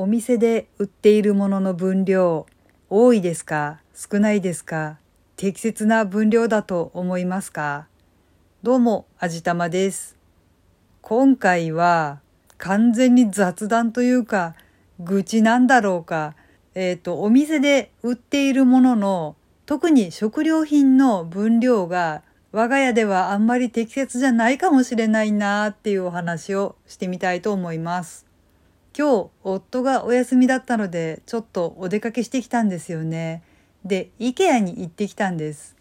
お店で売っているものの分量多いですか？少ないですか？適切な分量だと思いますか？どうも、あじたまです。今回は完全に雑談というか愚痴なんだろうか？えっ、ー、と、お店で売っているものの特に食料品の分量が我が家ではあんまり適切じゃないかもしれないなっていうお話をしてみたいと思います。今日夫がお休みだったのでちょっとお出かけしてきたんですよね。で IKEA に行ってきたんです。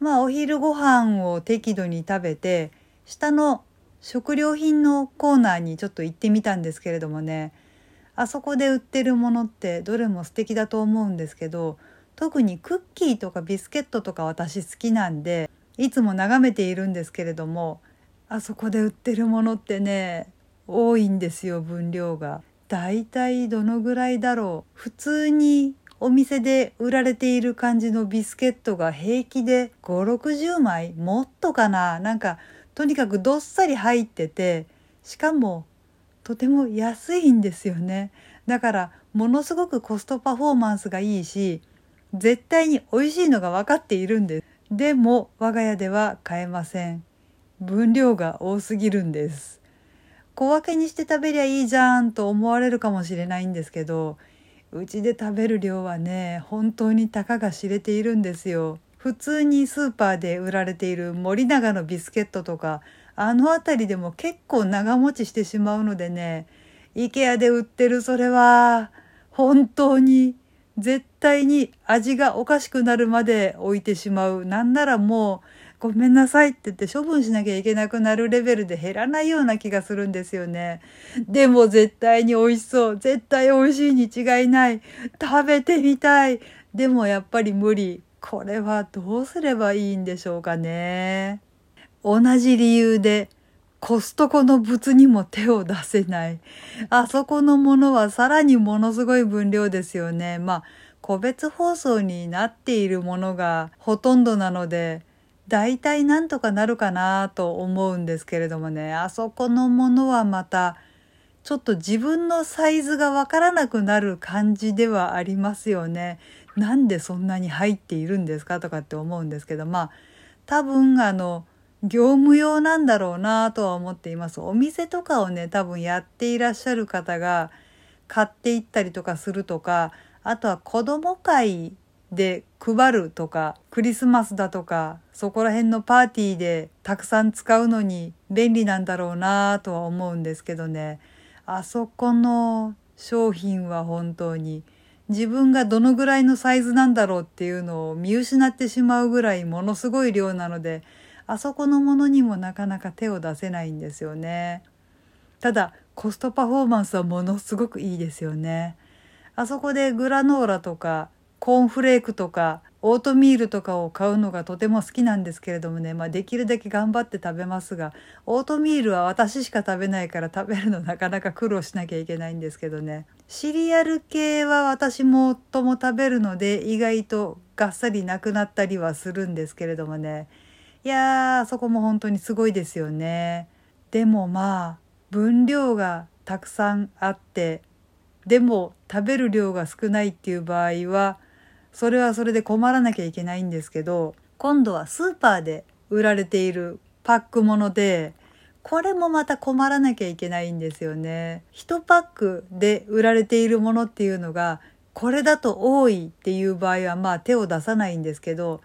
まあお昼ご飯を適度に食べて下の食料品のコーナーにちょっと行ってみたんですけれどもねあそこで売ってるものってどれも素敵だと思うんですけど特にクッキーとかビスケットとか私好きなんでいつも眺めているんですけれどもあそこで売ってるものってね多いんですよ分量が。大体どのぐらいだろう？普通にお店で売られている感じのビスケットが平気で560枚もっとかな？なんかとにかくどっさり入っててしかもとても安いんですよね。だからものすごくコストパフォーマンスがいいし絶対に美味しいのが分かっているんです。でも我が家では買えません。分量が多すぎるんです。小分けにして食べりゃいいじゃんと思われるかもしれないんですけどうちで食べる量はね本当にたかが知れているんですよ。普通にスーパーで売られている森永のビスケットとかあの辺りでも結構長持ちしてしまうのでね IKEA で売ってるそれは本当に絶対に味がおかしくなるまで置いてしまうなんならもうごめんなさいって言って処分しなきゃいけなくなるレベルで減らないような気がするんですよね。でも絶対に美味しそう。絶対美味しいに違いない。食べてみたい。でもやっぱり無理。これはどうすればいいんでしょうかね。同じ理由でコストコの物にも手を出せない。あそこのものはさらにものすごい分量ですよね。まあ、個別包装になっているものがほとんどなので、大体なんとかなるかなと思うんですけれどもねあそこのものはまたちょっと自分のサイズがわからなくなる感じではありますよね。なんでそんなに入っているんですかとかって思うんですけどまあ多分あの業務用なんだろうなとは思っています。お店とかをね多分やっていらっしゃる方が買っていったりとかするとかあとは子供会で配るとかクリスマスだとかそこら辺のパーティーでたくさん使うのに便利なんだろうなとは思うんですけどねあそこの商品は本当に自分がどのぐらいのサイズなんだろうっていうのを見失ってしまうぐらいものすごい量なのであそこのものにもなかなか手を出せないんですよね。ただコストパフォーマンスはものすごくいいですよね。あそこでグラノーラとかコーンフレークとかオートミールとかを買うのがとても好きなんですけれどもね、まあ、できるだけ頑張って食べますがオートミールは私しか食べないから食べるのなかなか苦労しなきゃいけないんですけどね。シリアル系は私も夫も食べるので意外とがっさりなくなったりはするんですけれどもね。いやーそこも本当にすごいですよね。でもまあ分量がたくさんあってでも食べる量が少ないっていう場合はそれはそれで困らなきゃいけないんですけど今度はスーパーで売られているパックものでこれもまた困らなきゃいけないんですよね。1パックで売られているものっていうのがこれだと多いっていう場合はまあ手を出さないんですけど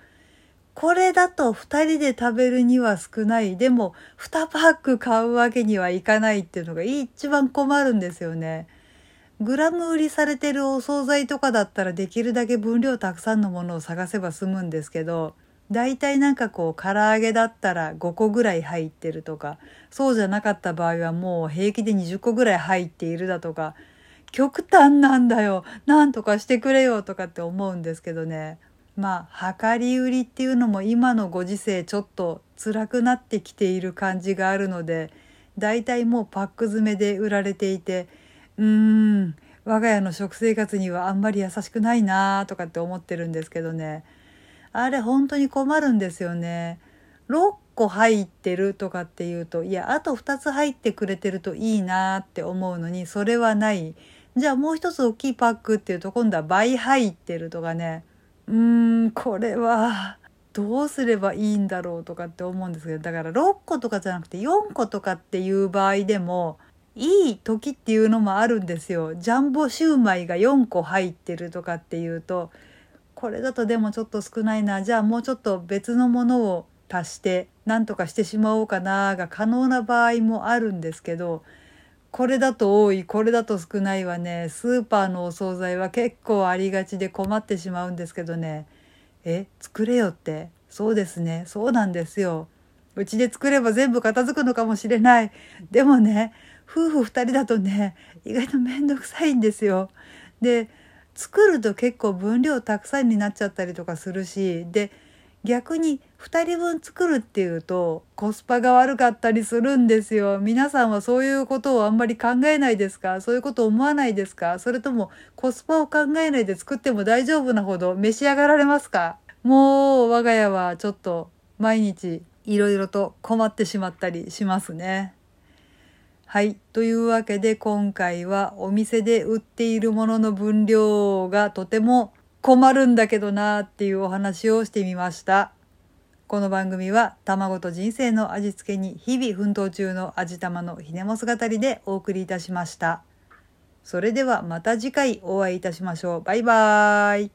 これだと2人で食べるには少ないでも2パック買うわけにはいかないっていうのが一番困るんですよね。グラム売りされてるお惣菜とかだったらできるだけ分量たくさんのものを探せば済むんですけど大体なんかこう唐揚げだったら5個ぐらい入ってるとかそうじゃなかった場合はもう平気で20個ぐらい入っているだとか極端なんだよ。なんとかしてくれよとかって思うんですけどね。まあ量り売りっていうのも今のご時世ちょっと辛くなってきている感じがあるので大体もうパック詰めで売られていてうーん。我が家の食生活にはあんまり優しくないなとかって思ってるんですけどね。あれ本当に困るんですよね。6個入ってるとかっていうといやあと2つ入ってくれてるといいなって思うのにそれはない。じゃあもう一つ大きいパックっていうと今度は倍入ってるとかね。うーんこれはどうすればいいんだろうとかって思うんですけどだから6個とかじゃなくて4個とかっていう場合でもいい時っていうのもあるんですよ。ジャンボシューマイが4個入ってるとかっていうとこれだとでもちょっと少ないな。じゃあもうちょっと別のものを足して何とかしてしまおうかなが可能な場合もあるんですけどこれだと多いこれだと少ないはね。スーパーのお惣菜は結構ありがちで困ってしまうんですけどね。え作れよって。そうですね。そうなんですよ。うちで作れば全部片付くのかもしれない。でもね夫婦2人だとね意外と面倒くさいんですよで作ると結構分量たくさんになっちゃったりとかするしで逆に2人分作るっていうとコスパが悪かったりするんですよ。皆さんはそういうことをあんまり考えないですか？そういうこと思わないですか？それともコスパを考えないで作っても大丈夫なほど召し上がられますか？もう我が家はちょっと毎日いろいろと困ってしまったりしますね。はい。というわけで今回はお店で売っているものの分量がとても困るんだけどなっていうお話をしてみました。この番組は卵と人生の味付けに日々奮闘中の味玉のひねもす語りでお送りいたしました。それではまた次回お会いいたしましょう。バイバーイ。